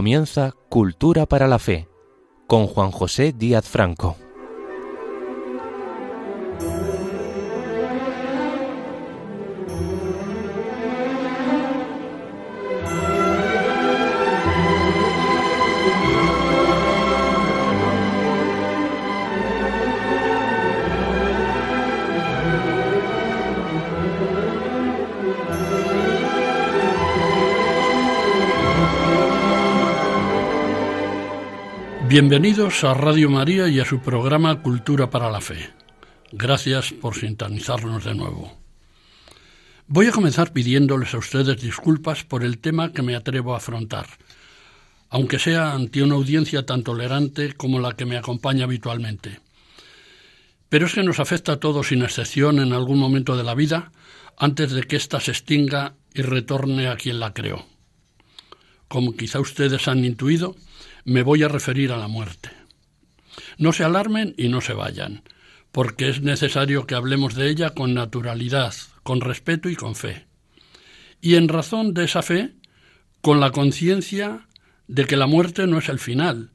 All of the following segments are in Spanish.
Comienza Cultura para la Fe con Juan José Díaz Franco. Bienvenidos a Radio María y a su programa Cultura para la Fe. Gracias por sintonizarnos de nuevo. Voy a comenzar pidiéndoles a ustedes disculpas por el tema que me atrevo a afrontar, aunque sea ante una audiencia tan tolerante como la que me acompaña habitualmente. Pero es que nos afecta a todos sin excepción en algún momento de la vida antes de que ésta se extinga y retorne a quien la creó. Como quizá ustedes han intuido, me voy a referir a la muerte. No se alarmen y no se vayan, porque es necesario que hablemos de ella con naturalidad, con respeto y con fe. Y en razón de esa fe, con la conciencia de que la muerte no es el final.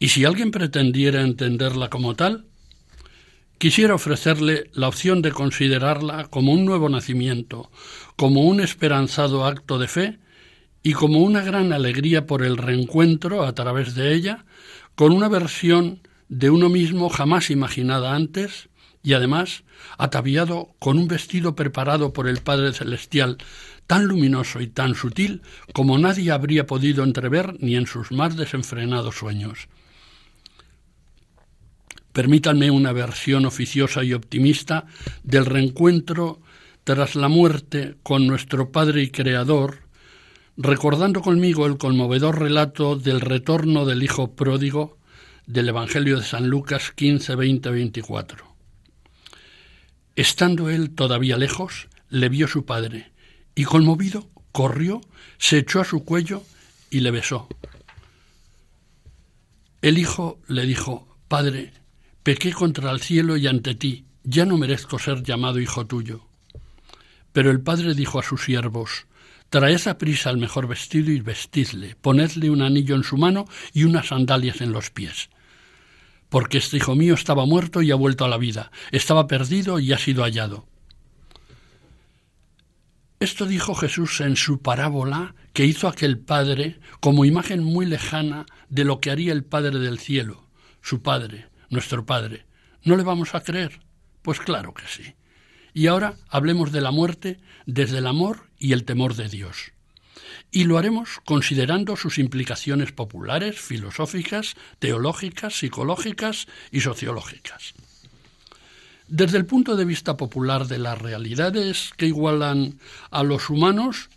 Y si alguien pretendiera entenderla como tal, quisiera ofrecerle la opción de considerarla como un nuevo nacimiento, como un esperanzado acto de fe y como una gran alegría por el reencuentro a través de ella con una versión de uno mismo jamás imaginada antes y además ataviado con un vestido preparado por el Padre Celestial tan luminoso y tan sutil como nadie habría podido entrever ni en sus más desenfrenados sueños. Permítanme una versión oficiosa y optimista del reencuentro tras la muerte con nuestro Padre y Creador, recordando conmigo el conmovedor relato del retorno del Hijo pródigo del Evangelio de San Lucas 15, 20, 24. Estando él todavía lejos, le vio su padre, y conmovido, corrió, se echó a su cuello y le besó. El hijo le dijo, Padre, pequé contra el cielo y ante ti, ya no merezco ser llamado hijo tuyo. Pero el padre dijo a sus siervos, Traed a prisa el mejor vestido y vestidle, ponedle un anillo en su mano y unas sandalias en los pies. Porque este hijo mío estaba muerto y ha vuelto a la vida, estaba perdido y ha sido hallado. Esto dijo Jesús en su parábola que hizo aquel Padre como imagen muy lejana de lo que haría el Padre del cielo, su Padre, nuestro Padre. ¿No le vamos a creer? Pues claro que sí. Y ahora hablemos de la muerte desde el amor y el temor de Dios. Y lo haremos considerando sus implicaciones populares, filosóficas, teológicas, psicológicas y sociológicas. Desde el punto de vista popular de las realidades que igualan a los humanos,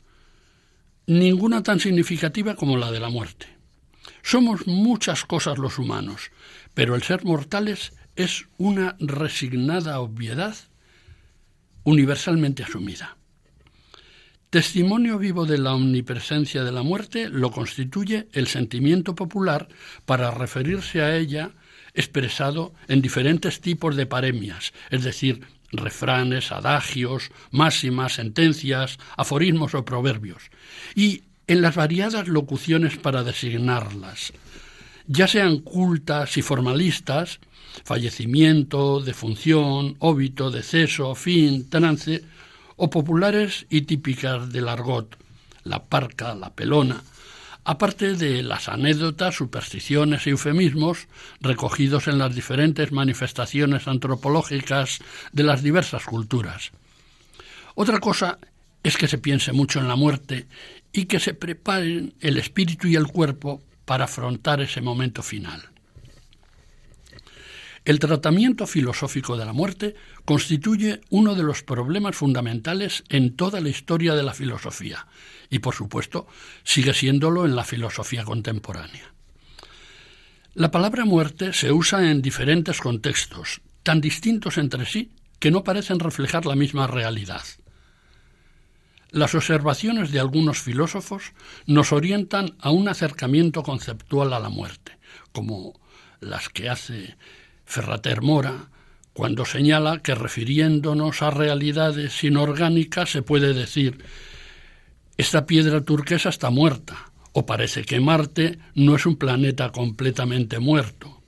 ninguna tan significativa como la de la muerte. Somos muchas cosas los humanos, pero el ser mortales es una resignada obviedad universalmente asumida. Testimonio vivo de la omnipresencia de la muerte lo constituye el sentimiento popular para referirse a ella expresado en diferentes tipos de paremias, es decir, refranes, adagios, máximas, sentencias, aforismos o proverbios, y en las variadas locuciones para designarlas, ya sean cultas y formalistas, fallecimiento, defunción, óbito, deceso, fin, trance, o populares y típicas del argot, la parca, la pelona, aparte de las anécdotas, supersticiones e eufemismos recogidos en las diferentes manifestaciones antropológicas de las diversas culturas. Otra cosa es que se piense mucho en la muerte y que se preparen el espíritu y el cuerpo para afrontar ese momento final. El tratamiento filosófico de la muerte constituye uno de los problemas fundamentales en toda la historia de la filosofía y, por supuesto, sigue siéndolo en la filosofía contemporánea. La palabra muerte se usa en diferentes contextos, tan distintos entre sí que no parecen reflejar la misma realidad. Las observaciones de algunos filósofos nos orientan a un acercamiento conceptual a la muerte, como las que hace Ferrater Mora, cuando señala que refiriéndonos a realidades inorgánicas se puede decir esta piedra turquesa está muerta o parece que Marte no es un planeta completamente muerto.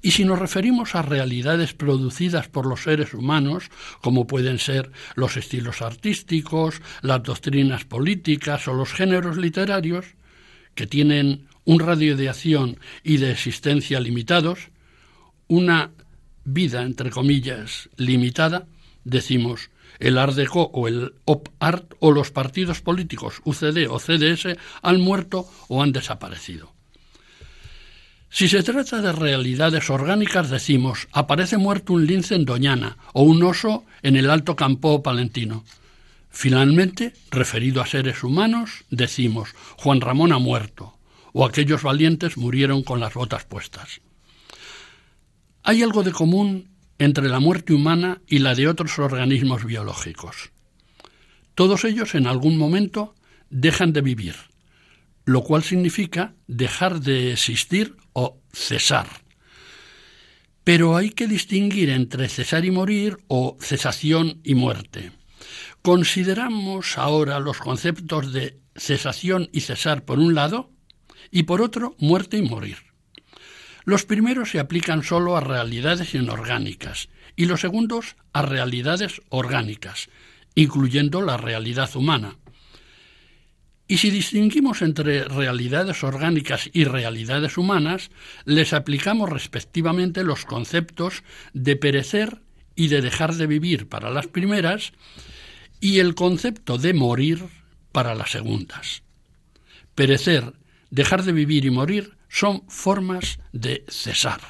Y si nos referimos a realidades producidas por los seres humanos, como pueden ser los estilos artísticos, las doctrinas políticas o los géneros literarios, que tienen un radio de acción y de existencia limitados, una vida, entre comillas, limitada, decimos, el Art Deco o el Op Art o los partidos políticos UCD o CDS han muerto o han desaparecido. Si se trata de realidades orgánicas, decimos, aparece muerto un lince en Doñana o un oso en el Alto Campo Palentino. Finalmente, referido a seres humanos, decimos, Juan Ramón ha muerto, o aquellos valientes murieron con las botas puestas. Hay algo de común entre la muerte humana y la de otros organismos biológicos. Todos ellos en algún momento dejan de vivir, lo cual significa dejar de existir o cesar. Pero hay que distinguir entre cesar y morir o cesación y muerte. Consideramos ahora los conceptos de cesación y cesar por un lado y por otro muerte y morir. Los primeros se aplican solo a realidades inorgánicas y los segundos a realidades orgánicas, incluyendo la realidad humana. Y si distinguimos entre realidades orgánicas y realidades humanas, les aplicamos respectivamente los conceptos de perecer y de dejar de vivir para las primeras y el concepto de morir para las segundas. Perecer, dejar de vivir y morir son formas de cesar.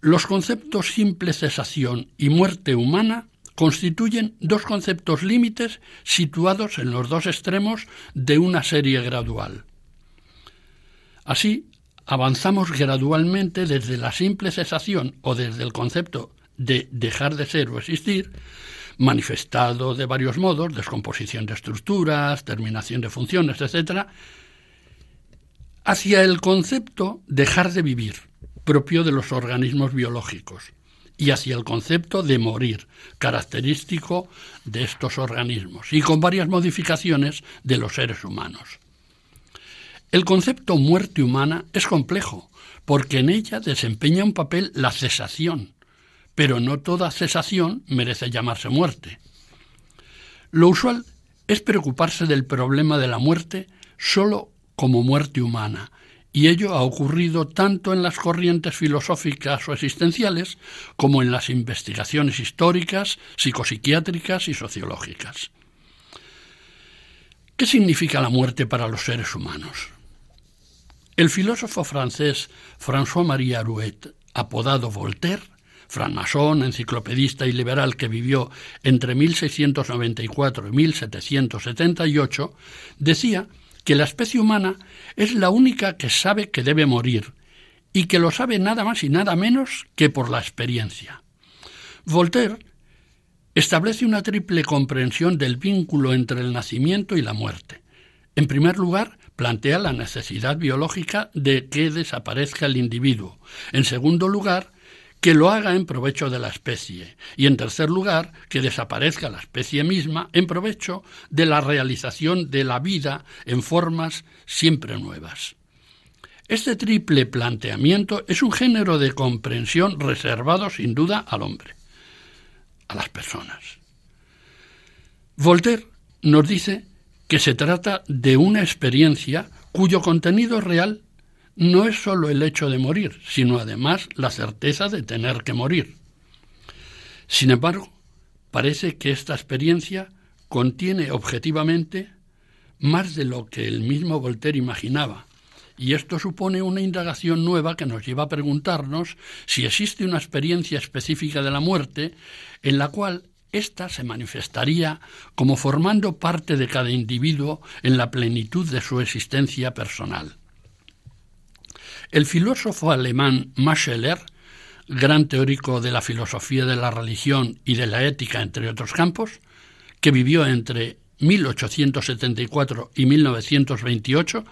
Los conceptos simple cesación y muerte humana constituyen dos conceptos límites situados en los dos extremos de una serie gradual. Así, avanzamos gradualmente desde la simple cesación o desde el concepto de dejar de ser o existir, manifestado de varios modos, descomposición de estructuras, terminación de funciones, etc., hacia el concepto dejar de vivir, propio de los organismos biológicos, y hacia el concepto de morir, característico de estos organismos, y con varias modificaciones de los seres humanos. El concepto muerte humana es complejo, porque en ella desempeña un papel la cesación, pero no toda cesación merece llamarse muerte. Lo usual es preocuparse del problema de la muerte solo como muerte humana, y ello ha ocurrido tanto en las corrientes filosóficas o existenciales como en las investigaciones históricas, psicopsiquiátricas y sociológicas. ¿Qué significa la muerte para los seres humanos? El filósofo francés François-Marie Arouet, apodado Voltaire, francmasón, enciclopedista y liberal que vivió entre 1694 y 1778, decía que la especie humana es la única que sabe que debe morir y que lo sabe nada más y nada menos que por la experiencia. Voltaire establece una triple comprensión del vínculo entre el nacimiento y la muerte. En primer lugar, plantea la necesidad biológica de que desaparezca el individuo. En segundo lugar, que lo haga en provecho de la especie y, en tercer lugar, que desaparezca la especie misma en provecho de la realización de la vida en formas siempre nuevas. Este triple planteamiento es un género de comprensión reservado sin duda al hombre, a las personas. Voltaire nos dice que se trata de una experiencia cuyo contenido real no es sólo el hecho de morir, sino además la certeza de tener que morir. Sin embargo, parece que esta experiencia contiene objetivamente más de lo que el mismo Voltaire imaginaba, y esto supone una indagación nueva que nos lleva a preguntarnos si existe una experiencia específica de la muerte en la cual ésta se manifestaría como formando parte de cada individuo en la plenitud de su existencia personal. El filósofo alemán Mascheler, gran teórico de la filosofía de la religión y de la ética, entre otros campos, que vivió entre 1874 y 1928,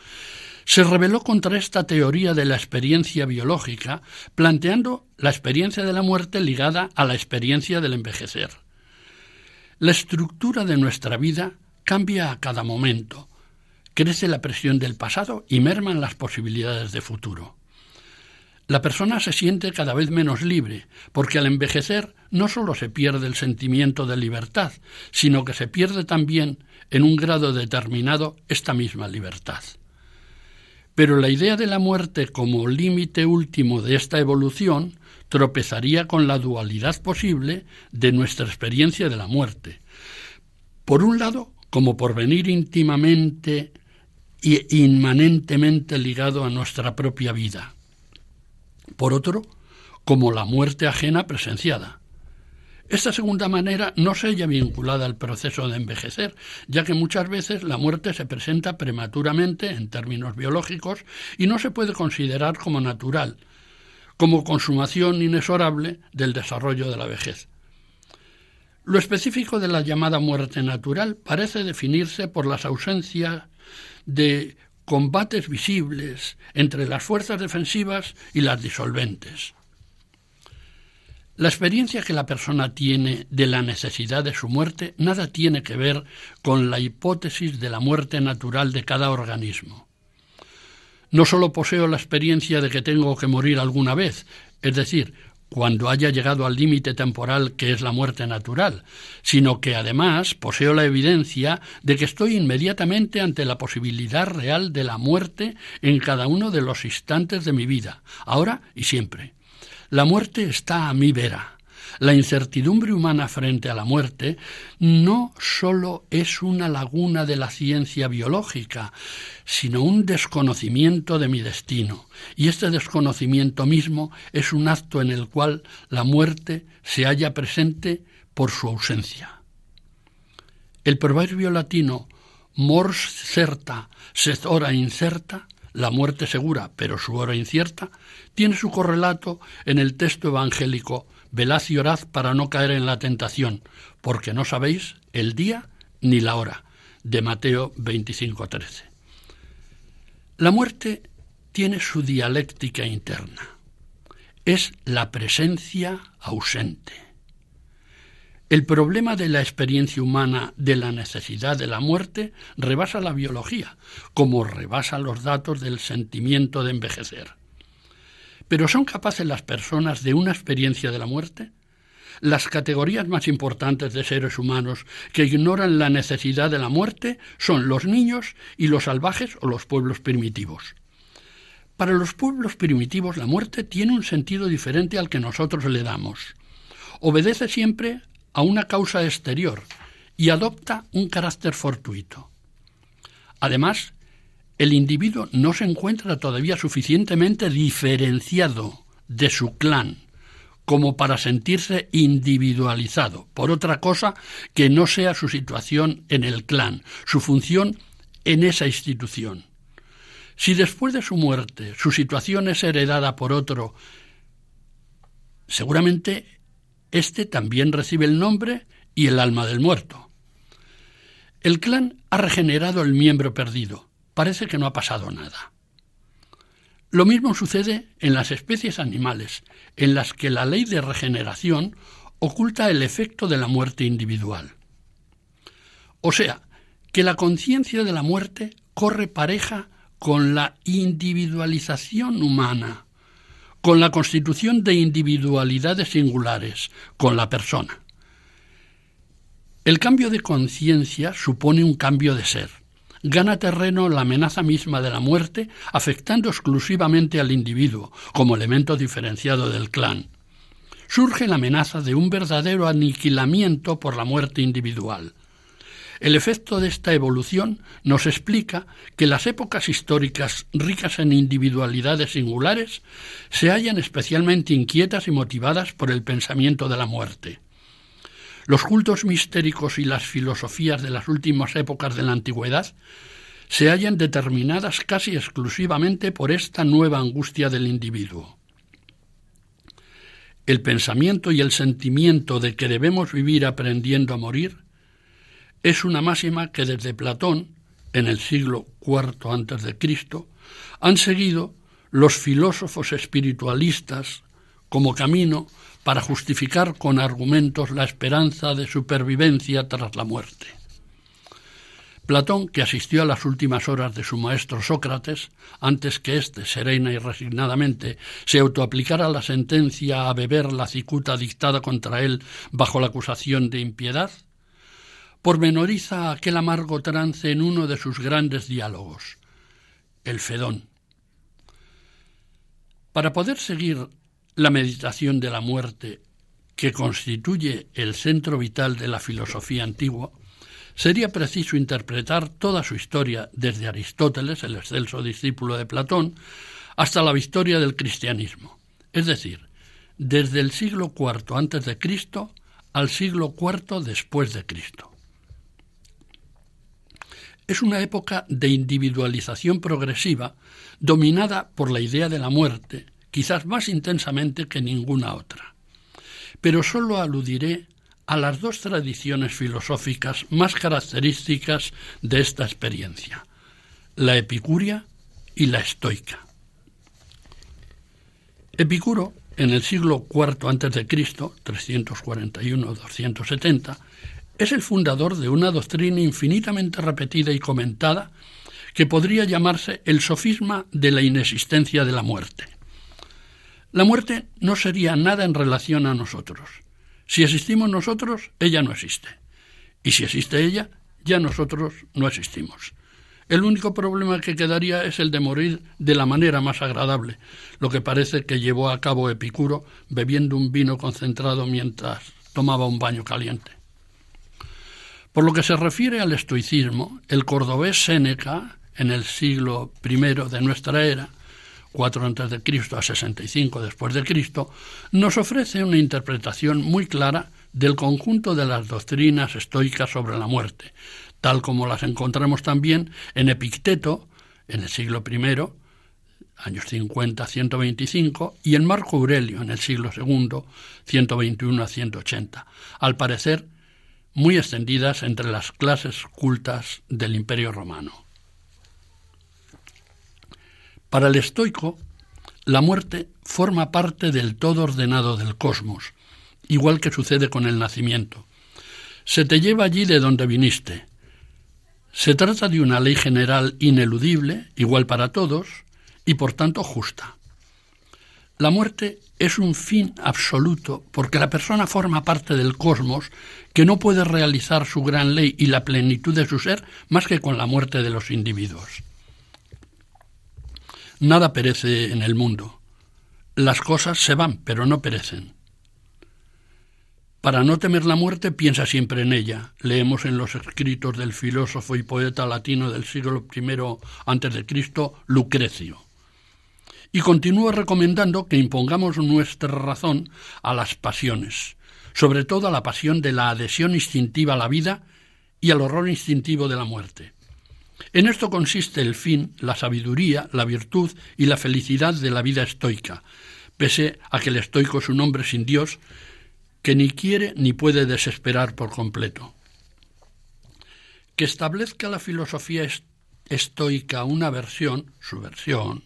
se rebeló contra esta teoría de la experiencia biológica, planteando la experiencia de la muerte ligada a la experiencia del envejecer. La estructura de nuestra vida cambia a cada momento, crece la presión del pasado y merman las posibilidades de futuro. La persona se siente cada vez menos libre, porque al envejecer no solo se pierde el sentimiento de libertad, sino que se pierde también, en un grado determinado, esta misma libertad. Pero la idea de la muerte como límite último de esta evolución tropezaría con la dualidad posible de nuestra experiencia de la muerte. Por un lado, como por venir íntimamente e inmanentemente ligado a nuestra propia vida. Por otro, como la muerte ajena presenciada. Esta segunda manera no se halla vinculada al proceso de envejecer, ya que muchas veces la muerte se presenta prematuramente en términos biológicos y no se puede considerar como natural, como consumación inexorable del desarrollo de la vejez. Lo específico de la llamada muerte natural parece definirse por las ausencias de combates visibles entre las fuerzas defensivas y las disolventes. La experiencia que la persona tiene de la necesidad de su muerte nada tiene que ver con la hipótesis de la muerte natural de cada organismo. No solo poseo la experiencia de que tengo que morir alguna vez, es decir, cuando haya llegado al límite temporal que es la muerte natural, sino que además poseo la evidencia de que estoy inmediatamente ante la posibilidad real de la muerte en cada uno de los instantes de mi vida, ahora y siempre. La muerte está a mi vera la incertidumbre humana frente a la muerte no sólo es una laguna de la ciencia biológica, sino un desconocimiento de mi destino, y este desconocimiento mismo es un acto en el cual la muerte se halla presente por su ausencia. El proverbio latino mors certa, sed hora incerta, la muerte segura, pero su hora incierta, tiene su correlato en el texto evangélico velad y orad para no caer en la tentación, porque no sabéis el día ni la hora. De Mateo 25:13. La muerte tiene su dialéctica interna. Es la presencia ausente. El problema de la experiencia humana de la necesidad de la muerte rebasa la biología, como rebasa los datos del sentimiento de envejecer. Pero ¿son capaces las personas de una experiencia de la muerte? Las categorías más importantes de seres humanos que ignoran la necesidad de la muerte son los niños y los salvajes o los pueblos primitivos. Para los pueblos primitivos la muerte tiene un sentido diferente al que nosotros le damos. Obedece siempre a una causa exterior y adopta un carácter fortuito. Además, el individuo no se encuentra todavía suficientemente diferenciado de su clan como para sentirse individualizado por otra cosa que no sea su situación en el clan, su función en esa institución. Si después de su muerte su situación es heredada por otro, seguramente éste también recibe el nombre y el alma del muerto. El clan ha regenerado el miembro perdido, parece que no ha pasado nada. Lo mismo sucede en las especies animales, en las que la ley de regeneración oculta el efecto de la muerte individual. O sea, que la conciencia de la muerte corre pareja con la individualización humana, con la constitución de individualidades singulares, con la persona. El cambio de conciencia supone un cambio de ser gana terreno la amenaza misma de la muerte, afectando exclusivamente al individuo, como elemento diferenciado del clan. Surge la amenaza de un verdadero aniquilamiento por la muerte individual. El efecto de esta evolución nos explica que las épocas históricas ricas en individualidades singulares se hallan especialmente inquietas y motivadas por el pensamiento de la muerte. Los cultos mistéricos y las filosofías de las últimas épocas de la antigüedad se hallan determinadas casi exclusivamente por esta nueva angustia del individuo. El pensamiento y el sentimiento de que debemos vivir aprendiendo a morir es una máxima que desde Platón, en el siglo IV antes de Cristo, han seguido los filósofos espiritualistas como camino para justificar con argumentos la esperanza de supervivencia tras la muerte. Platón, que asistió a las últimas horas de su maestro Sócrates, antes que éste, serena y resignadamente, se autoaplicara la sentencia a beber la cicuta dictada contra él bajo la acusación de impiedad, pormenoriza aquel amargo trance en uno de sus grandes diálogos, el Fedón. Para poder seguir la meditación de la muerte, que constituye el centro vital de la filosofía antigua, sería preciso interpretar toda su historia desde Aristóteles, el excelso discípulo de Platón, hasta la victoria del cristianismo, es decir, desde el siglo IV antes de Cristo al siglo IV después de Cristo. Es una época de individualización progresiva dominada por la idea de la muerte, quizás más intensamente que ninguna otra. Pero sólo aludiré a las dos tradiciones filosóficas más características de esta experiencia, la epicuria y la estoica. Epicuro, en el siglo IV a.C., 341-270, es el fundador de una doctrina infinitamente repetida y comentada que podría llamarse el sofisma de la inexistencia de la muerte. La muerte no sería nada en relación a nosotros, si existimos nosotros, ella no existe. Y si existe ella, ya nosotros no existimos. El único problema que quedaría es el de morir de la manera más agradable, lo que parece que llevó a cabo Epicuro bebiendo un vino concentrado mientras tomaba un baño caliente. Por lo que se refiere al estoicismo, el cordobés Séneca, en el siglo I de nuestra era, 4 antes de Cristo a 65 después de Cristo, nos ofrece una interpretación muy clara del conjunto de las doctrinas estoicas sobre la muerte, tal como las encontramos también en Epicteto, en el siglo I, años 50 a 125, y en Marco Aurelio, en el siglo II, 121 a 180, al parecer muy extendidas entre las clases cultas del Imperio Romano. Para el estoico, la muerte forma parte del todo ordenado del cosmos, igual que sucede con el nacimiento. Se te lleva allí de donde viniste. Se trata de una ley general ineludible, igual para todos, y por tanto justa. La muerte es un fin absoluto porque la persona forma parte del cosmos que no puede realizar su gran ley y la plenitud de su ser más que con la muerte de los individuos. Nada perece en el mundo. Las cosas se van, pero no perecen. Para no temer la muerte, piensa siempre en ella. Leemos en los escritos del filósofo y poeta latino del siglo I Cristo, Lucrecio. Y continúa recomendando que impongamos nuestra razón a las pasiones, sobre todo a la pasión de la adhesión instintiva a la vida y al horror instintivo de la muerte. En esto consiste el fin, la sabiduría, la virtud y la felicidad de la vida estoica, pese a que el estoico es un hombre sin Dios que ni quiere ni puede desesperar por completo. Que establezca la filosofía estoica una versión, su versión,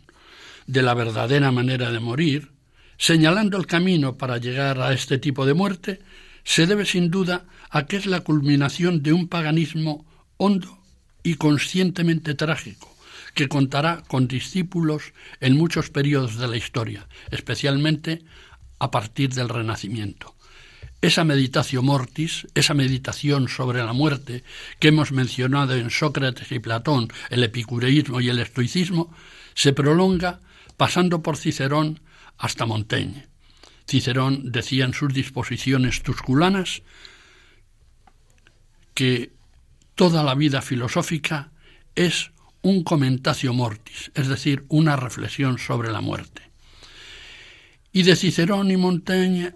de la verdadera manera de morir, señalando el camino para llegar a este tipo de muerte, se debe sin duda a que es la culminación de un paganismo hondo y conscientemente trágico, que contará con discípulos en muchos periodos de la historia, especialmente a partir del Renacimiento. Esa meditación mortis, esa meditación sobre la muerte que hemos mencionado en Sócrates y Platón, el epicureísmo y el estoicismo, se prolonga pasando por Cicerón hasta Montaigne. Cicerón decía en sus disposiciones tusculanas que toda la vida filosófica es un comentatio mortis, es decir, una reflexión sobre la muerte. Y de Cicerón y Montaigne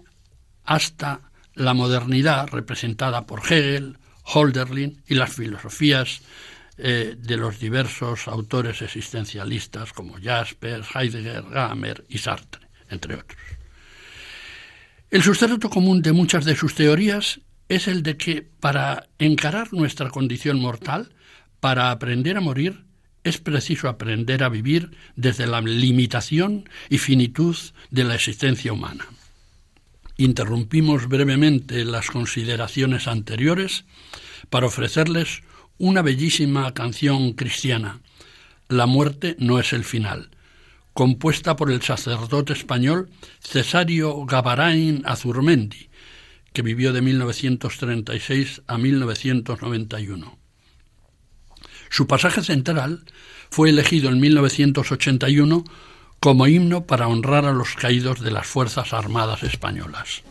hasta la modernidad representada por Hegel, Holderlin y las filosofías eh, de los diversos autores existencialistas como Jaspers, Heidegger, Gamer y Sartre, entre otros. El sustrato común de muchas de sus teorías es el de que para encarar nuestra condición mortal, para aprender a morir, es preciso aprender a vivir desde la limitación y finitud de la existencia humana. Interrumpimos brevemente las consideraciones anteriores para ofrecerles una bellísima canción cristiana, La muerte no es el final, compuesta por el sacerdote español Cesario Gavarain Azurmendi, que vivió de 1936 a 1991. Su pasaje central fue elegido en 1981 como himno para honrar a los caídos de las Fuerzas Armadas Españolas.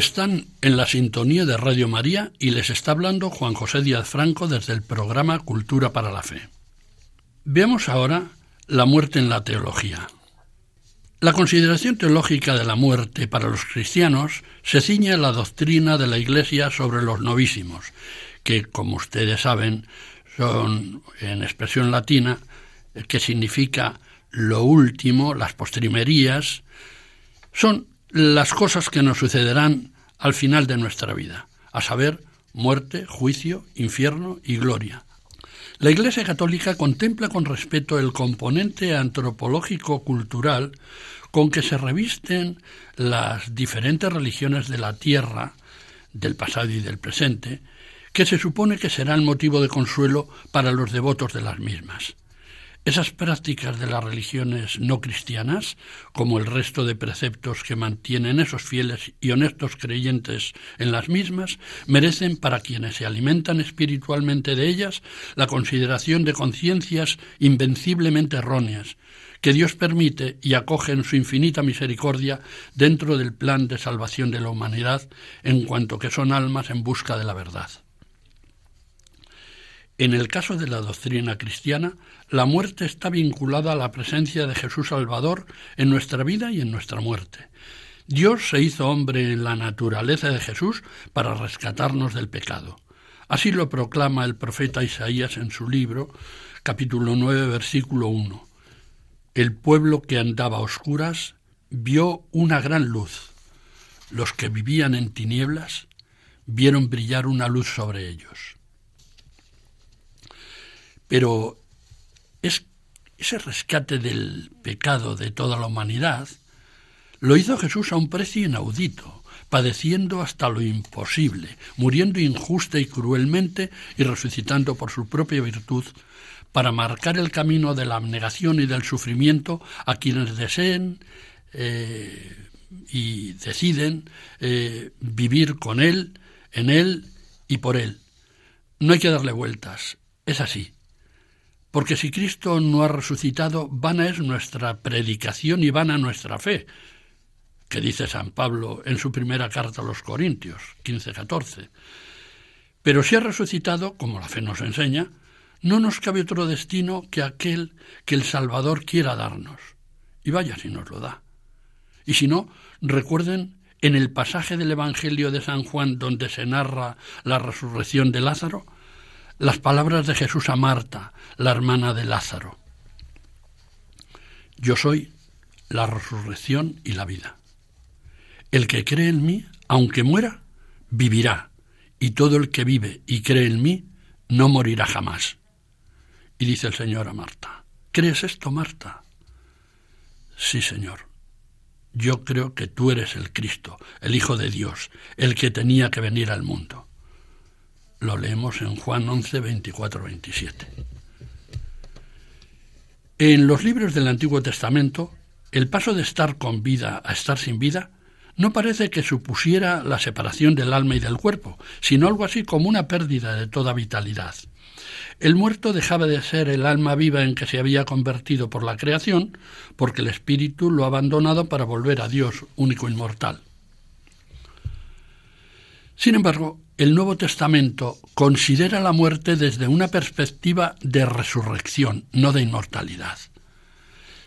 Están en la sintonía de Radio María y les está hablando Juan José Díaz Franco desde el programa Cultura para la Fe. Veamos ahora la muerte en la teología. La consideración teológica de la muerte para los cristianos se ciña a la doctrina de la Iglesia sobre los novísimos, que, como ustedes saben, son en expresión latina, que significa lo último, las postrimerías, son las cosas que nos sucederán al final de nuestra vida, a saber, muerte, juicio, infierno y gloria. La Iglesia Católica contempla con respeto el componente antropológico-cultural con que se revisten las diferentes religiones de la tierra, del pasado y del presente, que se supone que serán motivo de consuelo para los devotos de las mismas. Esas prácticas de las religiones no cristianas, como el resto de preceptos que mantienen esos fieles y honestos creyentes en las mismas, merecen para quienes se alimentan espiritualmente de ellas la consideración de conciencias invenciblemente erróneas, que Dios permite y acoge en su infinita misericordia dentro del plan de salvación de la humanidad en cuanto que son almas en busca de la verdad. En el caso de la doctrina cristiana, la muerte está vinculada a la presencia de Jesús Salvador en nuestra vida y en nuestra muerte. Dios se hizo hombre en la naturaleza de Jesús para rescatarnos del pecado. Así lo proclama el profeta Isaías en su libro, capítulo 9, versículo 1. El pueblo que andaba a oscuras vio una gran luz. Los que vivían en tinieblas vieron brillar una luz sobre ellos. Pero es, ese rescate del pecado de toda la humanidad lo hizo Jesús a un precio inaudito, padeciendo hasta lo imposible, muriendo injusta y cruelmente y resucitando por su propia virtud para marcar el camino de la abnegación y del sufrimiento a quienes deseen eh, y deciden eh, vivir con Él, en Él y por Él. No hay que darle vueltas, es así. Porque si Cristo no ha resucitado, vana es nuestra predicación y vana nuestra fe, que dice San Pablo en su primera carta a los Corintios, 15-14. Pero si ha resucitado, como la fe nos enseña, no nos cabe otro destino que aquel que el Salvador quiera darnos. Y vaya si nos lo da. Y si no, recuerden en el pasaje del Evangelio de San Juan donde se narra la resurrección de Lázaro, las palabras de Jesús a Marta, la hermana de Lázaro. Yo soy la resurrección y la vida. El que cree en mí, aunque muera, vivirá, y todo el que vive y cree en mí, no morirá jamás. Y dice el Señor a Marta, ¿crees esto, Marta? Sí, Señor. Yo creo que tú eres el Cristo, el Hijo de Dios, el que tenía que venir al mundo. Lo leemos en Juan 11, 24, 27. En los libros del Antiguo Testamento, el paso de estar con vida a estar sin vida no parece que supusiera la separación del alma y del cuerpo, sino algo así como una pérdida de toda vitalidad. El muerto dejaba de ser el alma viva en que se había convertido por la creación, porque el espíritu lo ha abandonado para volver a Dios, único inmortal. Sin embargo, el Nuevo Testamento considera la muerte desde una perspectiva de resurrección, no de inmortalidad.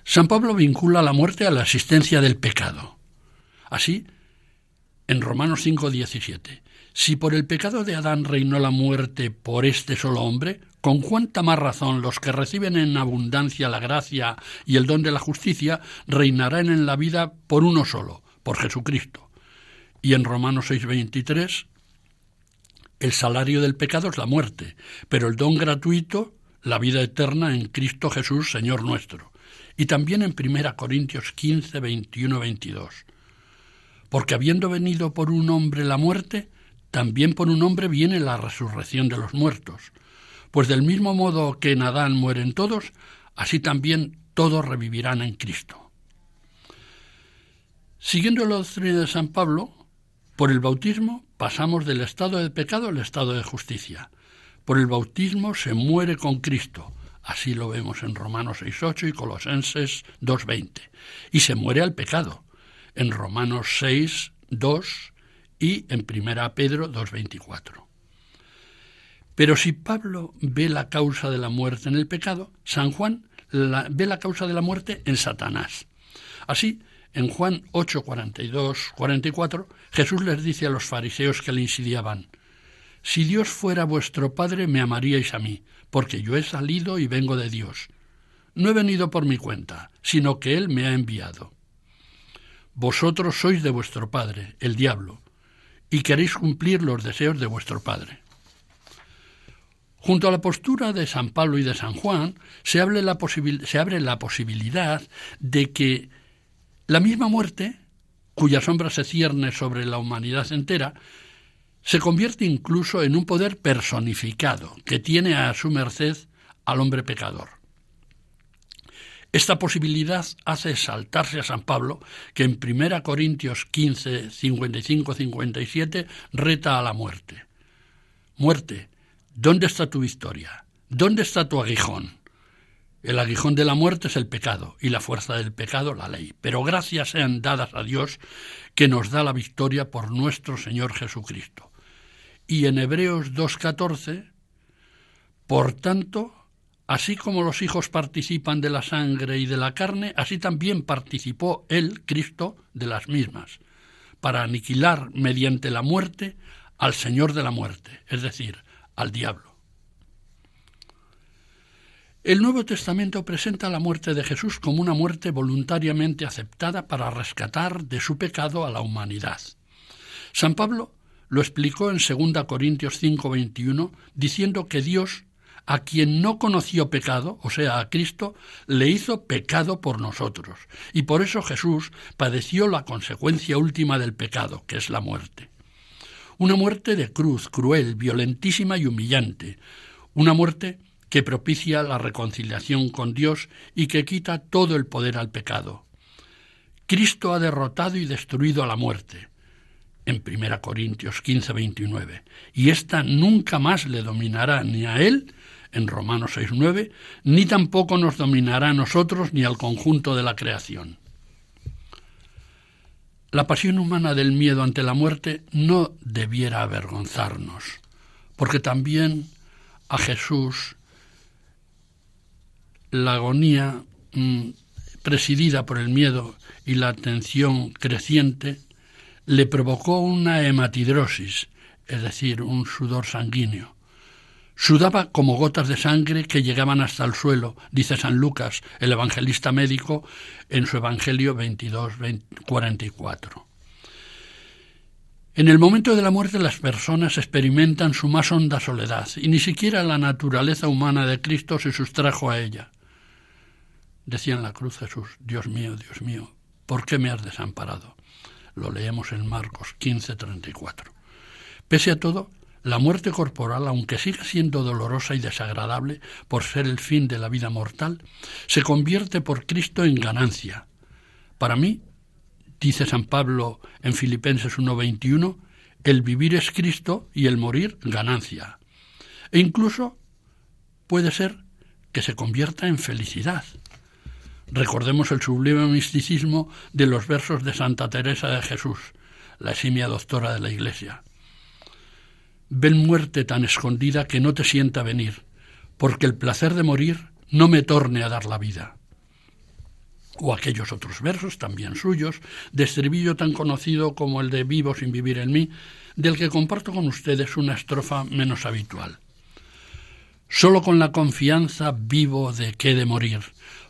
San Pablo vincula la muerte a la existencia del pecado. Así, en Romanos 5:17, si por el pecado de Adán reinó la muerte por este solo hombre, con cuánta más razón los que reciben en abundancia la gracia y el don de la justicia reinarán en la vida por uno solo, por Jesucristo. Y en Romanos 6:23, el salario del pecado es la muerte, pero el don gratuito, la vida eterna en Cristo Jesús, Señor nuestro. Y también en 1 Corintios 15, 21, 22. Porque habiendo venido por un hombre la muerte, también por un hombre viene la resurrección de los muertos. Pues del mismo modo que en Adán mueren todos, así también todos revivirán en Cristo. Siguiendo la doctrina de San Pablo, por el bautismo pasamos del estado de pecado al estado de justicia. Por el bautismo se muere con Cristo, así lo vemos en Romanos 6.8 y Colosenses 2.20, y se muere al pecado, en Romanos 6.2 y en 1 Pedro 2.24. Pero si Pablo ve la causa de la muerte en el pecado, San Juan ve la causa de la muerte en Satanás. Así, en Juan 8, 42, 44, Jesús les dice a los fariseos que le insidiaban, Si Dios fuera vuestro Padre, me amaríais a mí, porque yo he salido y vengo de Dios. No he venido por mi cuenta, sino que Él me ha enviado. Vosotros sois de vuestro Padre, el diablo, y queréis cumplir los deseos de vuestro Padre. Junto a la postura de San Pablo y de San Juan se abre la, se abre la posibilidad de que la misma muerte, cuya sombra se cierne sobre la humanidad entera, se convierte incluso en un poder personificado que tiene a su merced al hombre pecador. Esta posibilidad hace saltarse a San Pablo, que en 1 Corintios 15, 55-57 reta a la muerte. Muerte, ¿dónde está tu victoria? ¿Dónde está tu aguijón? El aguijón de la muerte es el pecado y la fuerza del pecado la ley. Pero gracias sean dadas a Dios que nos da la victoria por nuestro Señor Jesucristo. Y en Hebreos 2.14, por tanto, Así como los hijos participan de la sangre y de la carne, así también participó él, Cristo, de las mismas, para aniquilar mediante la muerte al Señor de la muerte, es decir, al diablo. El Nuevo Testamento presenta la muerte de Jesús como una muerte voluntariamente aceptada para rescatar de su pecado a la humanidad. San Pablo lo explicó en 2 Corintios 5:21 diciendo que Dios a quien no conoció pecado, o sea, a Cristo, le hizo pecado por nosotros. Y por eso Jesús padeció la consecuencia última del pecado, que es la muerte. Una muerte de cruz, cruel, violentísima y humillante. Una muerte que propicia la reconciliación con Dios y que quita todo el poder al pecado. Cristo ha derrotado y destruido a la muerte en 1 Corintios 15, 29, y ésta nunca más le dominará ni a él en Romanos 6.9, ni tampoco nos dominará a nosotros ni al conjunto de la creación. La pasión humana del miedo ante la muerte no debiera avergonzarnos, porque también a Jesús la agonía mm, presidida por el miedo y la atención creciente, le provocó una hematidrosis, es decir, un sudor sanguíneo. Sudaba como gotas de sangre que llegaban hasta el suelo, dice San Lucas, el evangelista médico, en su Evangelio 22, 44. En el momento de la muerte las personas experimentan su más honda soledad y ni siquiera la naturaleza humana de Cristo se sustrajo a ella. Decía en la cruz Jesús, Dios mío, Dios mío, ¿por qué me has desamparado? Lo leemos en Marcos 15:34. Pese a todo, la muerte corporal, aunque siga siendo dolorosa y desagradable por ser el fin de la vida mortal, se convierte por Cristo en ganancia. Para mí, dice San Pablo en Filipenses 1:21, el vivir es Cristo y el morir ganancia. E incluso puede ser que se convierta en felicidad. Recordemos el sublime misticismo de los versos de Santa Teresa de Jesús, la eximia doctora de la Iglesia. Ven muerte tan escondida que no te sienta venir, porque el placer de morir no me torne a dar la vida. O aquellos otros versos, también suyos, de estribillo tan conocido como el de Vivo sin vivir en mí, del que comparto con ustedes una estrofa menos habitual. Solo con la confianza vivo de que de morir,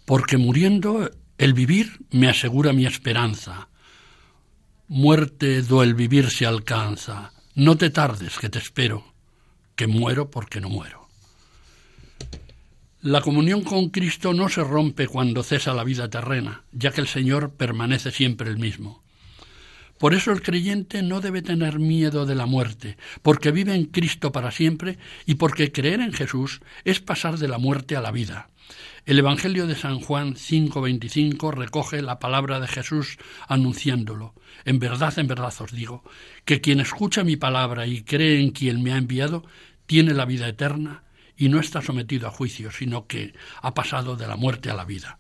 porque muriendo el vivir me asegura mi esperanza. Muerte do el vivir se alcanza, no te tardes que te espero, que muero porque no muero. La comunión con Cristo no se rompe cuando cesa la vida terrena, ya que el Señor permanece siempre el mismo. Por eso el creyente no debe tener miedo de la muerte, porque vive en Cristo para siempre y porque creer en Jesús es pasar de la muerte a la vida. El Evangelio de San Juan 5:25 recoge la palabra de Jesús anunciándolo. En verdad, en verdad os digo, que quien escucha mi palabra y cree en quien me ha enviado, tiene la vida eterna y no está sometido a juicio, sino que ha pasado de la muerte a la vida.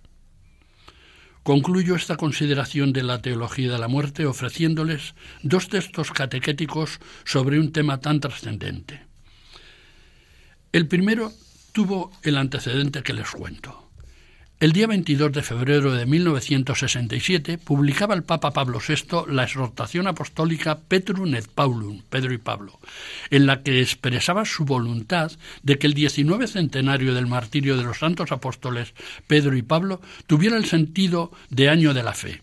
Concluyo esta consideración de la teología de la muerte ofreciéndoles dos textos catequéticos sobre un tema tan trascendente. El primero tuvo el antecedente que les cuento. El día 22 de febrero de 1967 publicaba el Papa Pablo VI la exhortación apostólica Petrum et Paulum, Pedro y Pablo, en la que expresaba su voluntad de que el 19 centenario del martirio de los santos apóstoles Pedro y Pablo tuviera el sentido de año de la fe.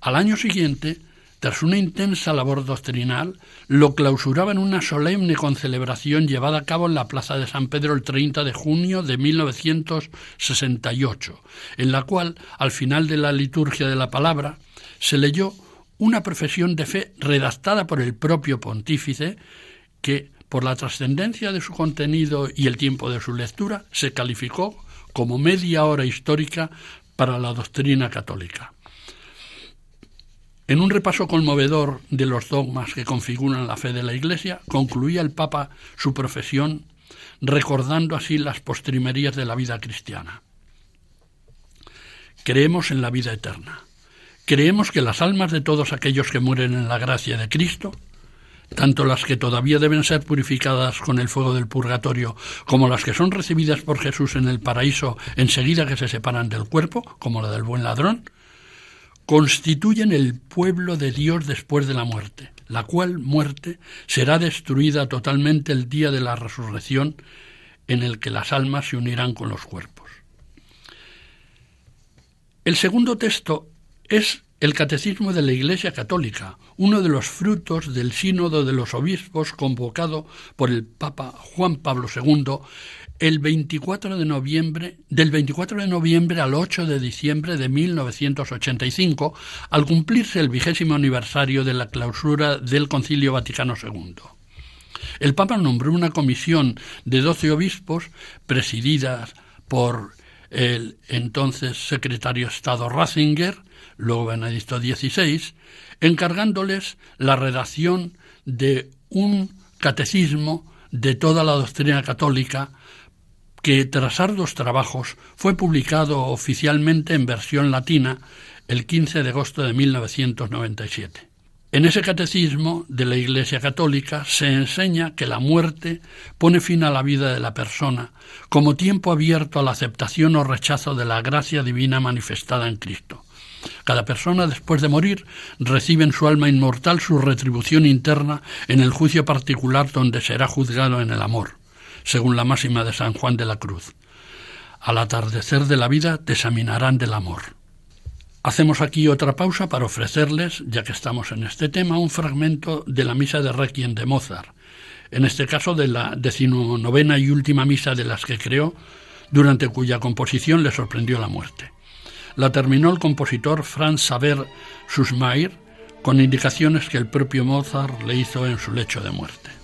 Al año siguiente, tras una intensa labor doctrinal, lo clausuraba en una solemne concelebración llevada a cabo en la Plaza de San Pedro el 30 de junio de 1968, en la cual, al final de la liturgia de la palabra, se leyó una profesión de fe redactada por el propio pontífice que, por la trascendencia de su contenido y el tiempo de su lectura, se calificó como media hora histórica para la doctrina católica. En un repaso conmovedor de los dogmas que configuran la fe de la Iglesia, concluía el Papa su profesión recordando así las postrimerías de la vida cristiana. Creemos en la vida eterna. Creemos que las almas de todos aquellos que mueren en la gracia de Cristo, tanto las que todavía deben ser purificadas con el fuego del purgatorio, como las que son recibidas por Jesús en el paraíso enseguida que se separan del cuerpo, como la del buen ladrón, constituyen el pueblo de Dios después de la muerte, la cual muerte será destruida totalmente el día de la resurrección en el que las almas se unirán con los cuerpos. El segundo texto es el Catecismo de la Iglesia Católica, uno de los frutos del sínodo de los obispos convocado por el Papa Juan Pablo II el 24 de noviembre, del 24 de noviembre al 8 de diciembre de 1985, al cumplirse el vigésimo aniversario de la clausura del Concilio Vaticano II. El Papa nombró una comisión de doce obispos presidida por el entonces secretario de Estado Ratzinger, luego Benedicto XVI, encargándoles la redacción de un catecismo de toda la doctrina católica que tras arduos trabajos fue publicado oficialmente en versión latina el 15 de agosto de 1997. En ese catecismo de la Iglesia Católica se enseña que la muerte pone fin a la vida de la persona como tiempo abierto a la aceptación o rechazo de la gracia divina manifestada en Cristo. Cada persona después de morir recibe en su alma inmortal su retribución interna en el juicio particular donde será juzgado en el amor, según la máxima de San Juan de la Cruz. Al atardecer de la vida te examinarán del amor. Hacemos aquí otra pausa para ofrecerles, ya que estamos en este tema, un fragmento de la misa de Requiem de Mozart, en este caso de la decimonovena y última misa de las que creó, durante cuya composición le sorprendió la muerte. La terminó el compositor Franz Xaver Susmair con indicaciones que el propio Mozart le hizo en su lecho de muerte.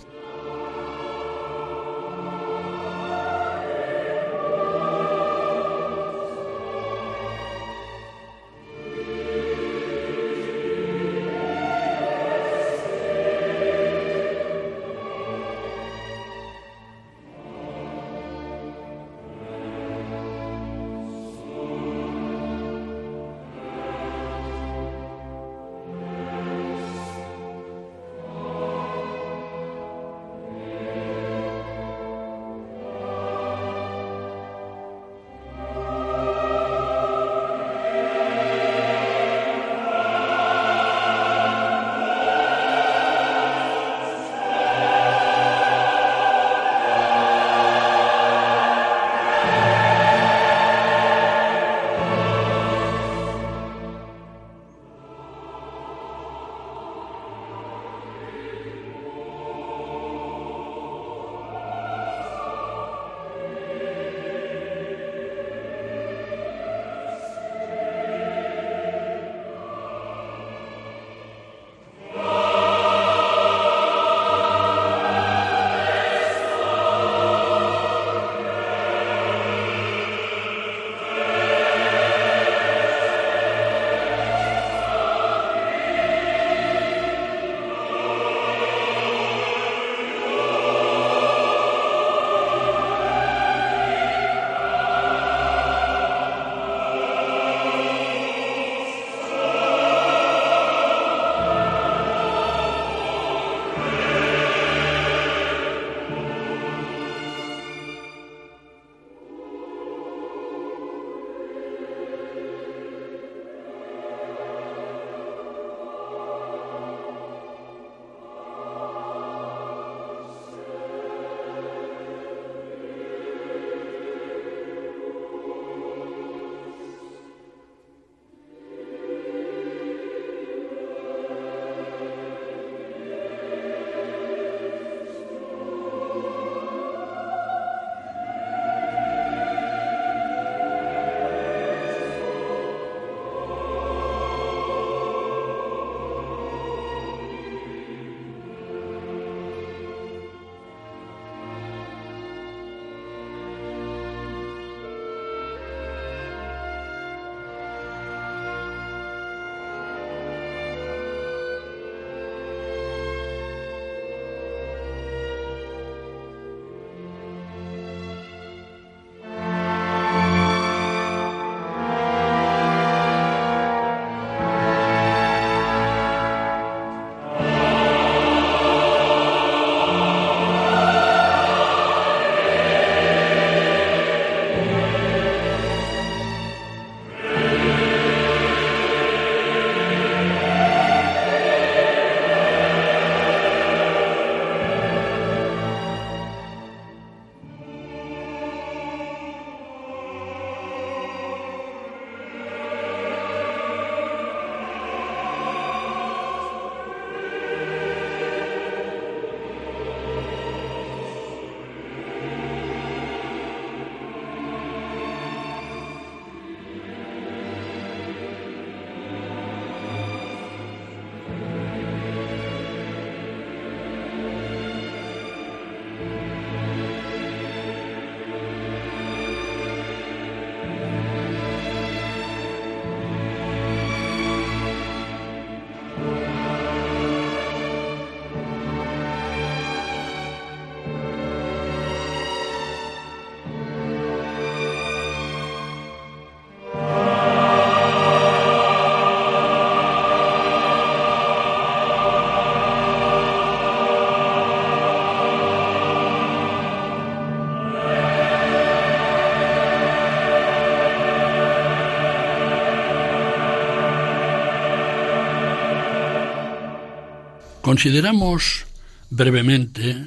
Consideramos brevemente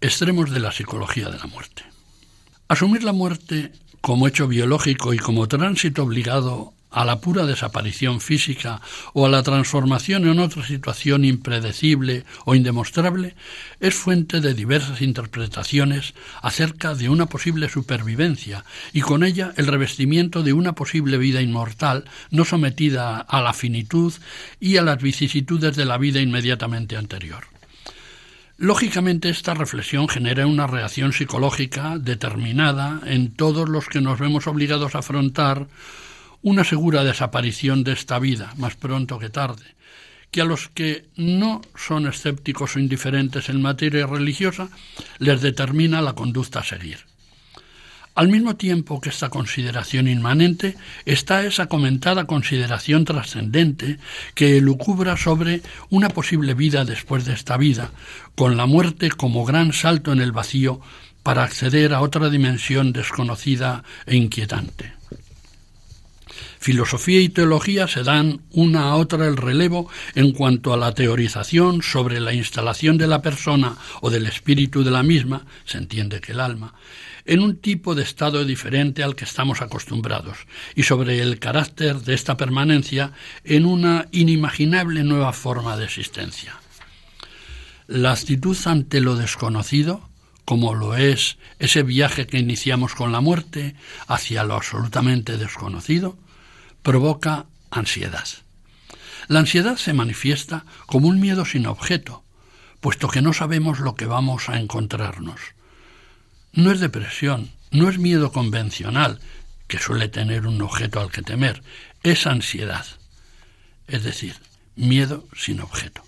extremos de la psicología de la muerte. Asumir la muerte como hecho biológico y como tránsito obligado a la pura desaparición física o a la transformación en otra situación impredecible o indemostrable es fuente de diversas interpretaciones acerca de una posible supervivencia y con ella el revestimiento de una posible vida inmortal no sometida a la finitud y a las vicisitudes de la vida inmediatamente anterior. Lógicamente esta reflexión genera una reacción psicológica determinada en todos los que nos vemos obligados a afrontar una segura desaparición de esta vida, más pronto que tarde, que a los que no son escépticos o indiferentes en materia religiosa les determina la conducta a seguir. Al mismo tiempo que esta consideración inmanente está esa comentada consideración trascendente que elucubra sobre una posible vida después de esta vida, con la muerte como gran salto en el vacío para acceder a otra dimensión desconocida e inquietante. Filosofía y teología se dan una a otra el relevo en cuanto a la teorización sobre la instalación de la persona o del espíritu de la misma, se entiende que el alma, en un tipo de estado diferente al que estamos acostumbrados, y sobre el carácter de esta permanencia en una inimaginable nueva forma de existencia. La actitud ante lo desconocido, como lo es ese viaje que iniciamos con la muerte hacia lo absolutamente desconocido, provoca ansiedad. La ansiedad se manifiesta como un miedo sin objeto, puesto que no sabemos lo que vamos a encontrarnos. No es depresión, no es miedo convencional, que suele tener un objeto al que temer, es ansiedad, es decir, miedo sin objeto.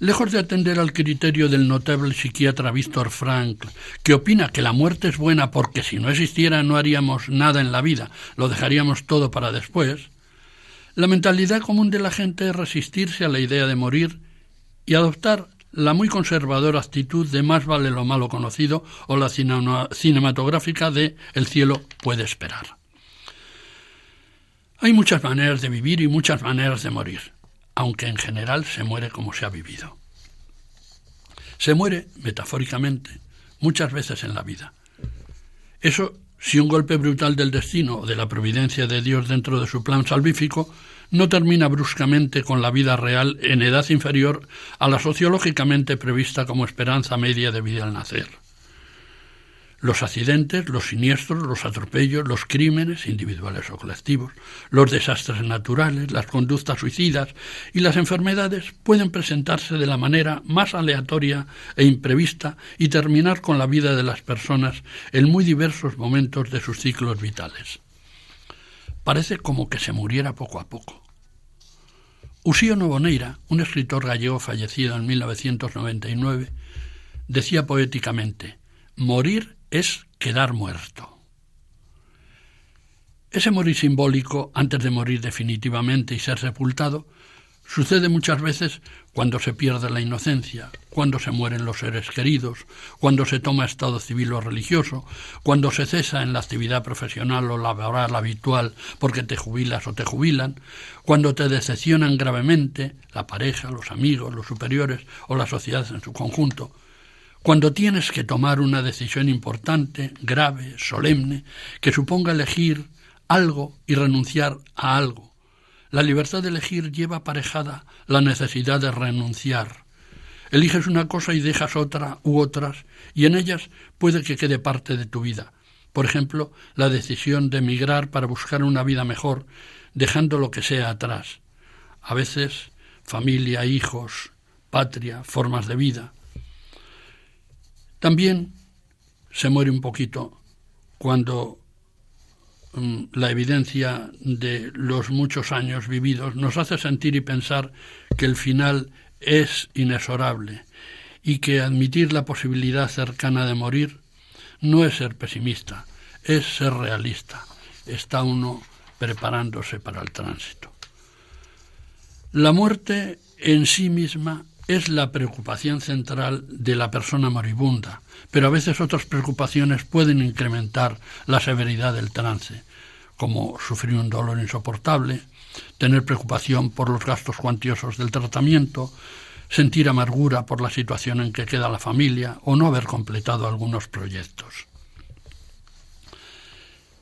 Lejos de atender al criterio del notable psiquiatra Víctor Frankl, que opina que la muerte es buena porque si no existiera no haríamos nada en la vida, lo dejaríamos todo para después, la mentalidad común de la gente es resistirse a la idea de morir y adoptar la muy conservadora actitud de más vale lo malo conocido o la cinematográfica de el cielo puede esperar. Hay muchas maneras de vivir y muchas maneras de morir aunque en general se muere como se ha vivido. Se muere, metafóricamente, muchas veces en la vida. Eso si un golpe brutal del destino o de la providencia de Dios dentro de su plan salvífico no termina bruscamente con la vida real en edad inferior a la sociológicamente prevista como esperanza media de vida al nacer los accidentes, los siniestros, los atropellos, los crímenes individuales o colectivos, los desastres naturales, las conductas suicidas y las enfermedades pueden presentarse de la manera más aleatoria e imprevista y terminar con la vida de las personas en muy diversos momentos de sus ciclos vitales. Parece como que se muriera poco a poco. Usío Novoneira, un escritor gallego fallecido en 1999, decía poéticamente, morir es quedar muerto. Ese morir simbólico, antes de morir definitivamente y ser sepultado, sucede muchas veces cuando se pierde la inocencia, cuando se mueren los seres queridos, cuando se toma estado civil o religioso, cuando se cesa en la actividad profesional o laboral habitual porque te jubilas o te jubilan, cuando te decepcionan gravemente la pareja, los amigos, los superiores o la sociedad en su conjunto, cuando tienes que tomar una decisión importante, grave, solemne, que suponga elegir algo y renunciar a algo. La libertad de elegir lleva aparejada la necesidad de renunciar. Eliges una cosa y dejas otra u otras, y en ellas puede que quede parte de tu vida. Por ejemplo, la decisión de emigrar para buscar una vida mejor, dejando lo que sea atrás. A veces familia, hijos, patria, formas de vida. También se muere un poquito cuando mm, la evidencia de los muchos años vividos nos hace sentir y pensar que el final es inexorable y que admitir la posibilidad cercana de morir no es ser pesimista, es ser realista. Está uno preparándose para el tránsito. La muerte en sí misma es la preocupación central de la persona moribunda, pero a veces otras preocupaciones pueden incrementar la severidad del trance, como sufrir un dolor insoportable, tener preocupación por los gastos cuantiosos del tratamiento, sentir amargura por la situación en que queda la familia o no haber completado algunos proyectos.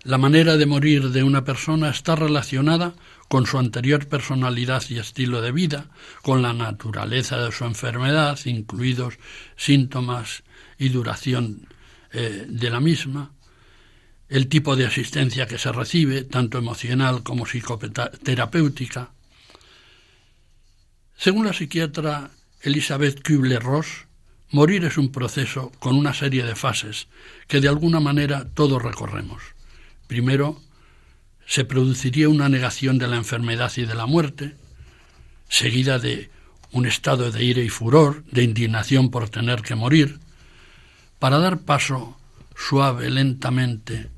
La manera de morir de una persona está relacionada con su anterior personalidad y estilo de vida, con la naturaleza de su enfermedad, incluidos síntomas y duración eh, de la misma, el tipo de asistencia que se recibe, tanto emocional como psicoterapéutica. Según la psiquiatra Elizabeth Kübler-Ross, morir es un proceso con una serie de fases que de alguna manera todos recorremos. Primero, se produciría una negación de la enfermedad y de la muerte, seguida de un estado de ira y furor, de indignación por tener que morir, para dar paso suave, lentamente,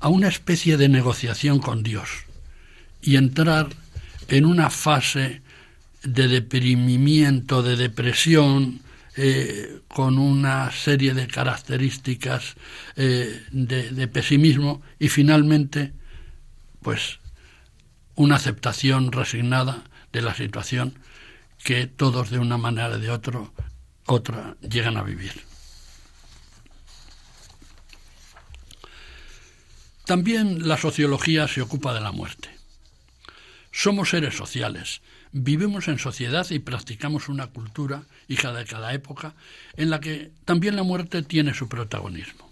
a una especie de negociación con Dios y entrar en una fase de deprimimiento, de depresión, eh, con una serie de características eh, de, pesimismo y finalmente, pues, una aceptación resignada de la situación que todos de una manera o de otra llegan a vivir. También la sociología se ocupa de la muerte. Somos seres sociales, vivimos en sociedad y practicamos una cultura, hija de cada época, en la que también la muerte tiene su protagonismo.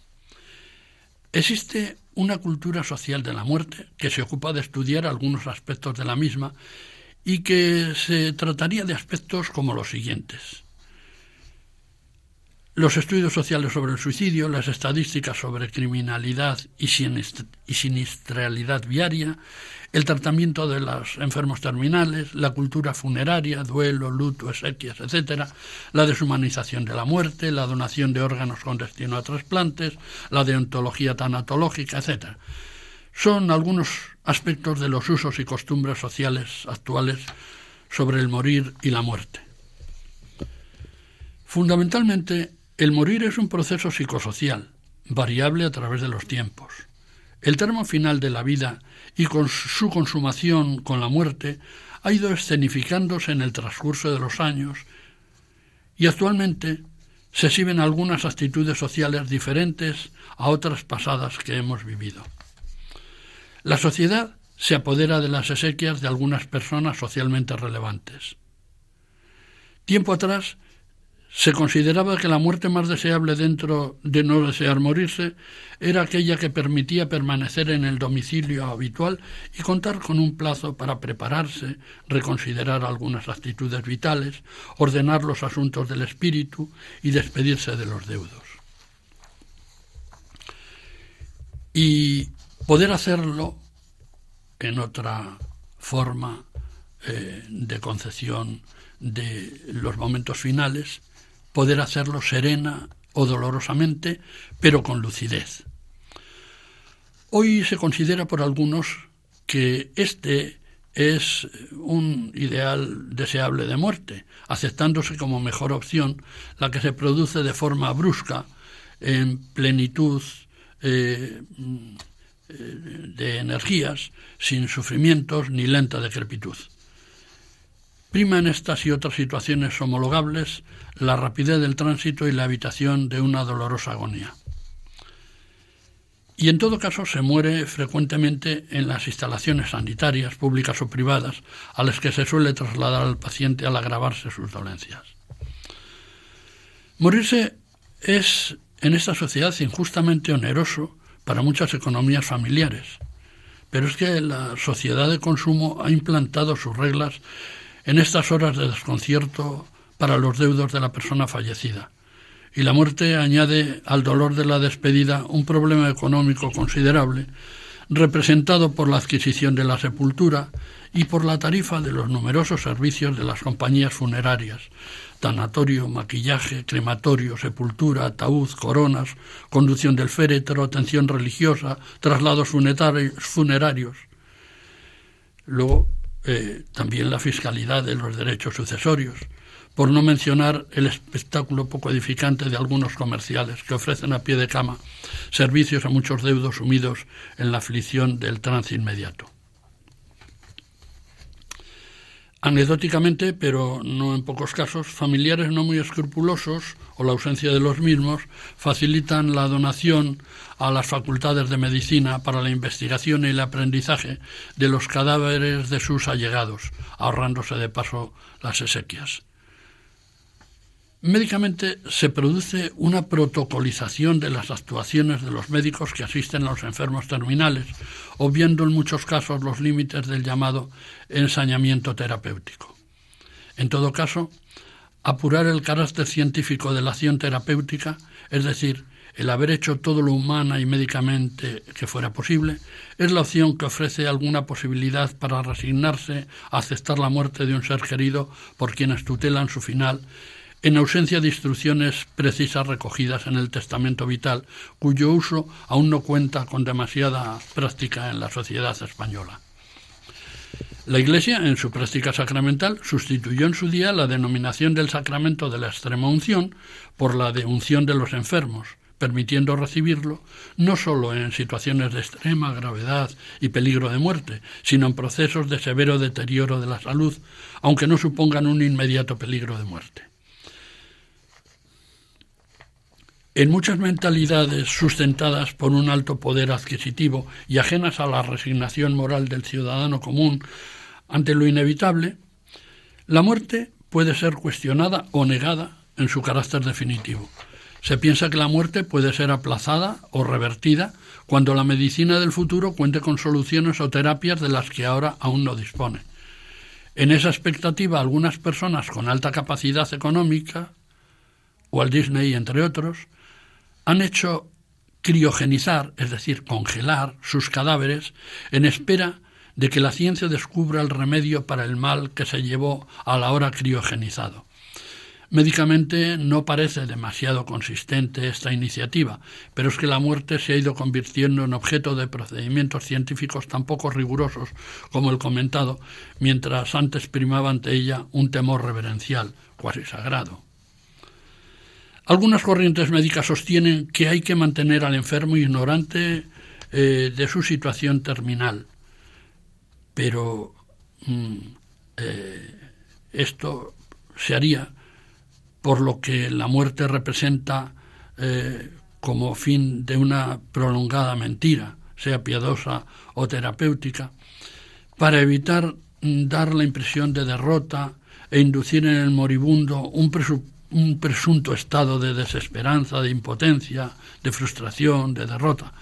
Existe una cultura social de la muerte que se ocupa de estudiar algunos aspectos de la misma y que se trataría de aspectos como los siguientes. Los estudios sociales sobre el suicidio, las estadísticas sobre criminalidad y sinistralidad viaria, el tratamiento de los enfermos terminales, la cultura funeraria, duelo, luto, exequias, etc., la deshumanización de la muerte, la donación de órganos con destino a trasplantes, la deontología tanatológica, etc. Son algunos aspectos de los usos y costumbres sociales actuales sobre el morir y la muerte. Fundamentalmente, el morir es un proceso psicosocial, variable a través de los tiempos. El termo final de la vida y con su consumación con la muerte ha ido escenificándose en el transcurso de los años y actualmente se exhiben algunas actitudes sociales diferentes a otras pasadas que hemos vivido. La sociedad se apodera de las exequias de algunas personas socialmente relevantes. Tiempo atrás se consideraba que la muerte más deseable dentro de no desear morirse era aquella que permitía permanecer en el domicilio habitual y contar con un plazo para prepararse, reconsiderar algunas actitudes vitales, ordenar los asuntos del espíritu y despedirse de los deudos. Y poder hacerlo en otra forma eh, de concepción de los momentos finales, poder hacerlo serena o dolorosamente, pero con lucidez. Hoy se considera por algunos que este es un ideal deseable de muerte, aceptándose como mejor opción la que se produce de forma brusca, en plenitud eh, de energías, sin sufrimientos ni lenta decrepitud. Prima en estas y otras situaciones homologables la rapidez del tránsito y la evitación de una dolorosa agonía. Y en todo caso se muere frecuentemente en las instalaciones sanitarias, públicas o privadas, a las que se suele trasladar al paciente al agravarse sus dolencias. Morirse es en esta sociedad injustamente oneroso para muchas economías familiares, pero es que la sociedad de consumo ha implantado sus reglas en estas horas de desconcierto para los deudos de la persona fallecida. Y la muerte añade al dolor de la despedida un problema económico considerable, representado por la adquisición de la sepultura y por la tarifa de los numerosos servicios de las compañías funerarias, tanatorio, maquillaje, crematorio, sepultura, ataúd, coronas, conducción del féretro, atención religiosa, traslados funerarios. Luego, eh, también la fiscalidad de los derechos sucesorios, por no mencionar el espectáculo poco edificante de algunos comerciales que ofrecen a pie de cama servicios a muchos deudos sumidos en la aflicción del trance inmediato. Anecdóticamente, pero no en pocos casos, familiares no muy escrupulosos o la ausencia de los mismos facilitan la donación a las facultades de medicina para la investigación y el aprendizaje de los cadáveres de sus allegados, ahorrándose de paso las exequias. Médicamente se produce una protocolización de las actuaciones de los médicos que asisten a los enfermos terminales, obviando en muchos casos los límites del llamado ensañamiento terapéutico. En todo caso, apurar el carácter científico de la acción terapéutica, es decir, el haber hecho todo lo humana y médicamente que fuera posible, es la opción que ofrece alguna posibilidad para resignarse a aceptar la muerte de un ser querido por quienes tutelan su final en ausencia de instrucciones precisas recogidas en el testamento vital, cuyo uso aún no cuenta con demasiada práctica en la sociedad española. La Iglesia, en su práctica sacramental, sustituyó en su día la denominación del sacramento de la extrema unción por la de unción de los enfermos, permitiendo recibirlo no sólo en situaciones de extrema gravedad y peligro de muerte, sino en procesos de severo deterioro de la salud, aunque no supongan un inmediato peligro de muerte. En muchas mentalidades sustentadas por un alto poder adquisitivo y ajenas a la resignación moral del ciudadano común ante lo inevitable, la muerte puede ser cuestionada o negada en su carácter definitivo. Se piensa que la muerte puede ser aplazada o revertida cuando la medicina del futuro cuente con soluciones o terapias de las que ahora aún no dispone. En esa expectativa, algunas personas con alta capacidad económica, Walt Disney entre otros, han hecho criogenizar, es decir, congelar sus cadáveres en espera de que la ciencia descubra el remedio para el mal que se llevó a la hora criogenizado. Médicamente no parece demasiado consistente esta iniciativa, pero es que la muerte se ha ido convirtiendo en objeto de procedimientos científicos tan poco rigurosos como el comentado, mientras antes primaba ante ella un temor reverencial, cuasi sagrado. Algunas corrientes médicas sostienen que hay que mantener al enfermo ignorante eh, de su situación terminal, pero mm, eh, esto se haría por lo que la muerte representa eh, como fin de una prolongada mentira, sea piadosa o terapéutica, para evitar mm, dar la impresión de derrota e inducir en el moribundo un, un presunto estado de desesperanza, de impotencia, de frustración, de derrota.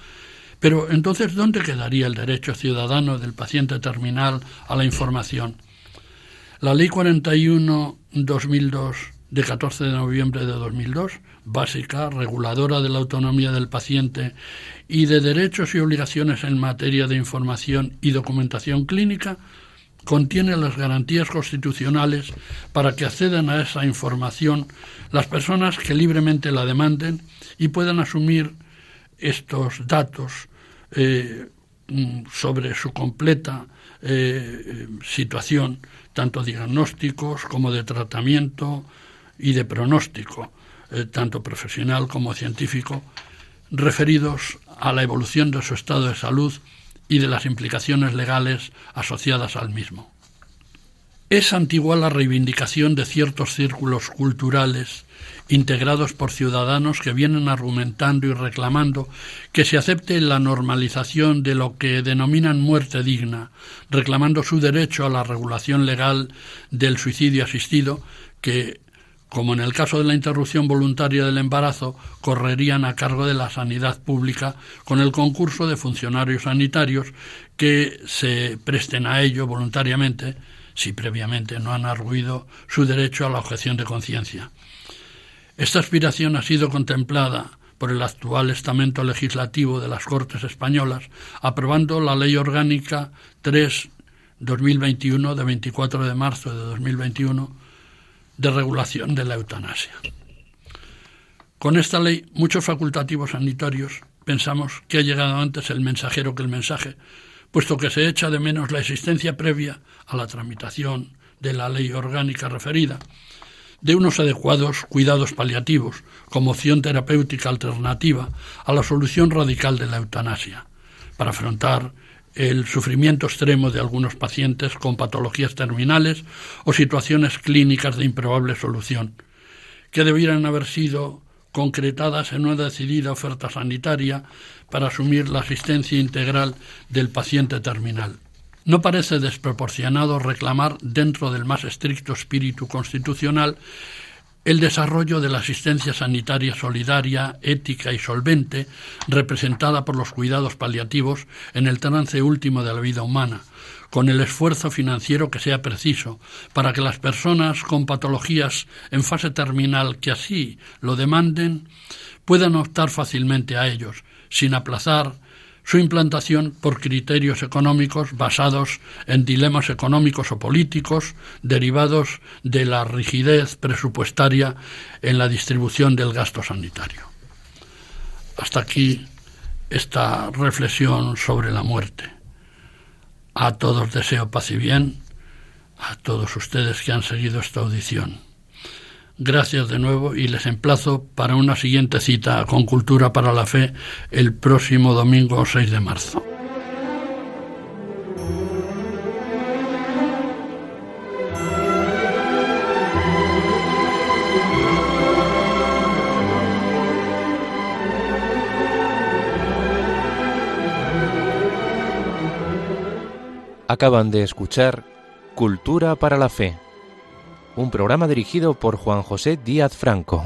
Pero entonces, ¿dónde quedaría el derecho ciudadano del paciente terminal a la información? La Ley 41-2002 de 14 de noviembre de 2002, básica, reguladora de la autonomía del paciente y de derechos y obligaciones en materia de información y documentación clínica, contiene las garantías constitucionales para que accedan a esa información las personas que libremente la demanden y puedan asumir estos datos eh, mm, sobre su completa eh, situación, tanto diagnósticos como de tratamiento y de pronóstico, eh, tanto profesional como científico, referidos a la evolución de su estado de salud y de las implicaciones legales asociadas al mismo. Es antigua la reivindicación de ciertos círculos culturales integrados por ciudadanos que vienen argumentando y reclamando que se acepte la normalización de lo que denominan muerte digna, reclamando su derecho a la regulación legal del suicidio asistido, que como en el caso de la interrupción voluntaria del embarazo, correrían a cargo de la sanidad pública con el concurso de funcionarios sanitarios que se presten a ello voluntariamente si previamente no han arguido su derecho a la objeción de conciencia. Esta aspiración ha sido contemplada por el actual estamento legislativo de las Cortes Españolas, aprobando la Ley Orgánica 3-2021 de 24 de marzo de 2021 de regulación de la eutanasia. Con esta ley, muchos facultativos sanitarios pensamos que ha llegado antes el mensajero que el mensaje, puesto que se echa de menos la existencia previa a la tramitación de la ley orgánica referida, de unos adecuados cuidados paliativos como opción terapéutica alternativa a la solución radical de la eutanasia, para afrontar el sufrimiento extremo de algunos pacientes con patologías terminales o situaciones clínicas de improbable solución, que debieran haber sido concretadas en una decidida oferta sanitaria para asumir la asistencia integral del paciente terminal. No parece desproporcionado reclamar, dentro del más estricto espíritu constitucional, el desarrollo de la asistencia sanitaria solidaria, ética y solvente, representada por los cuidados paliativos en el trance último de la vida humana, con el esfuerzo financiero que sea preciso, para que las personas con patologías en fase terminal que así lo demanden puedan optar fácilmente a ellos, sin aplazar su implantación por criterios económicos basados en dilemas económicos o políticos derivados de la rigidez presupuestaria en la distribución del gasto sanitario. Hasta aquí esta reflexión sobre la muerte. A todos deseo paz y bien, a todos ustedes que han seguido esta audición. Gracias de nuevo y les emplazo para una siguiente cita con Cultura para la Fe el próximo domingo 6 de marzo. Acaban de escuchar Cultura para la Fe un programa dirigido por Juan José Díaz Franco.